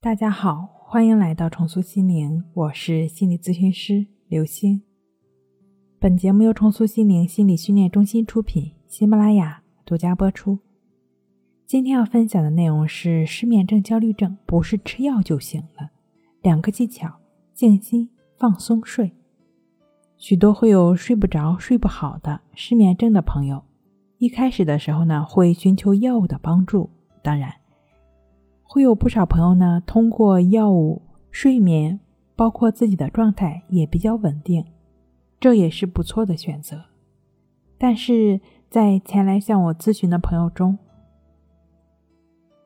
大家好，欢迎来到重塑心灵，我是心理咨询师刘星。本节目由重塑心灵心理训练中心出品，喜马拉雅独家播出。今天要分享的内容是失眠症、焦虑症不是吃药就行了，两个技巧：静心、放松睡。许多会有睡不着、睡不好的失眠症的朋友，一开始的时候呢，会寻求药物的帮助。当然，会有不少朋友呢，通过药物睡眠，包括自己的状态也比较稳定，这也是不错的选择。但是在前来向我咨询的朋友中，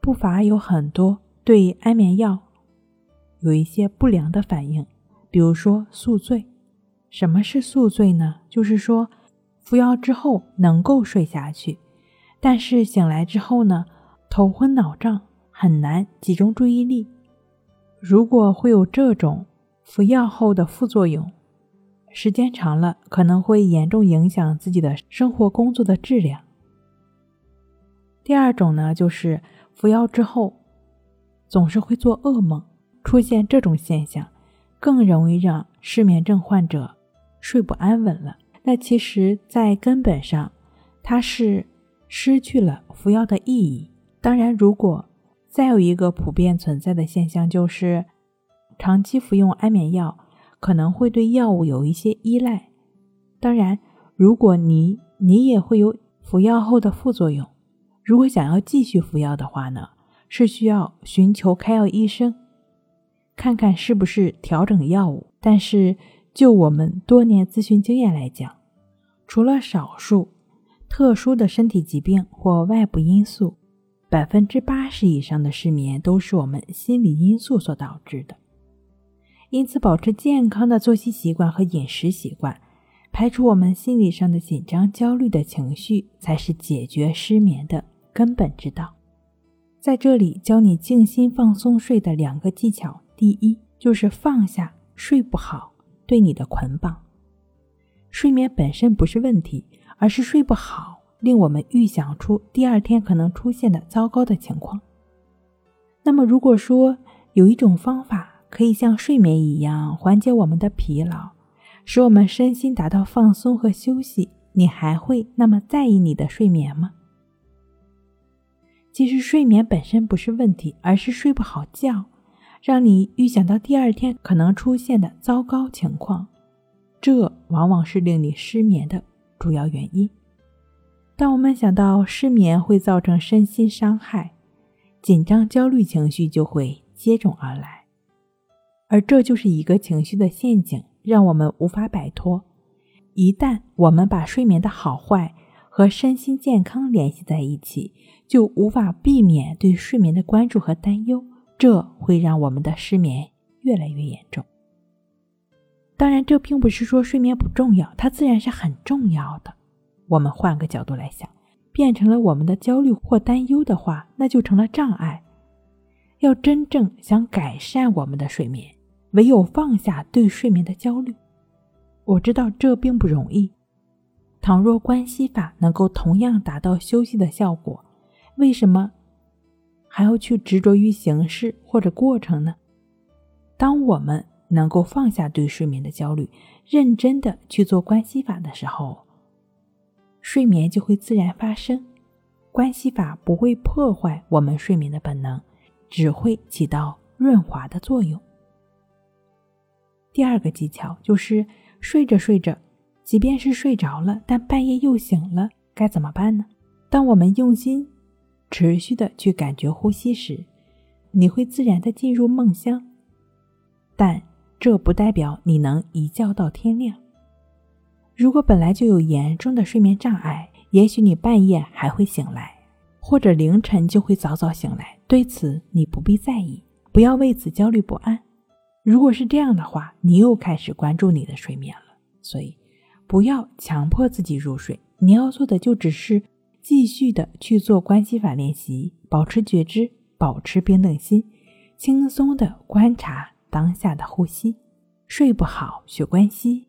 不乏有很多对安眠药有一些不良的反应，比如说宿醉。什么是宿醉呢？就是说，服药之后能够睡下去，但是醒来之后呢，头昏脑胀，很难集中注意力。如果会有这种服药后的副作用，时间长了可能会严重影响自己的生活工作的质量。第二种呢，就是服药之后总是会做噩梦，出现这种现象，更容易让失眠症患者。睡不安稳了，那其实，在根本上，它是失去了服药的意义。当然，如果再有一个普遍存在的现象，就是长期服用安眠药可能会对药物有一些依赖。当然，如果你你也会有服药后的副作用，如果想要继续服药的话呢，是需要寻求开药医生，看看是不是调整药物。但是。就我们多年咨询经验来讲，除了少数特殊的身体疾病或外部因素，百分之八十以上的失眠都是我们心理因素所导致的。因此，保持健康的作息习惯和饮食习惯，排除我们心理上的紧张、焦虑的情绪，才是解决失眠的根本之道。在这里教你静心放松睡的两个技巧：第一，就是放下睡不好。对你的捆绑，睡眠本身不是问题，而是睡不好，令我们预想出第二天可能出现的糟糕的情况。那么，如果说有一种方法可以像睡眠一样缓解我们的疲劳，使我们身心达到放松和休息，你还会那么在意你的睡眠吗？其实，睡眠本身不是问题，而是睡不好觉。让你预想到第二天可能出现的糟糕情况，这往往是令你失眠的主要原因。当我们想到失眠会造成身心伤害，紧张、焦虑情绪就会接踵而来，而这就是一个情绪的陷阱，让我们无法摆脱。一旦我们把睡眠的好坏和身心健康联系在一起，就无法避免对睡眠的关注和担忧。这会让我们的失眠越来越严重。当然，这并不是说睡眠不重要，它自然是很重要的。我们换个角度来想，变成了我们的焦虑或担忧的话，那就成了障碍。要真正想改善我们的睡眠，唯有放下对睡眠的焦虑。我知道这并不容易。倘若关系法能够同样达到休息的效果，为什么？还要去执着于形式或者过程呢？当我们能够放下对睡眠的焦虑，认真的去做关系法的时候，睡眠就会自然发生。关系法不会破坏我们睡眠的本能，只会起到润滑的作用。第二个技巧就是睡着睡着，即便是睡着了，但半夜又醒了，该怎么办呢？当我们用心。持续的去感觉呼吸时，你会自然的进入梦乡，但这不代表你能一觉到天亮。如果本来就有严重的睡眠障碍，也许你半夜还会醒来，或者凌晨就会早早醒来。对此你不必在意，不要为此焦虑不安。如果是这样的话，你又开始关注你的睡眠了。所以，不要强迫自己入睡，你要做的就只是。继续的去做关系法练习，保持觉知，保持平等心，轻松的观察当下的呼吸。睡不好学关系，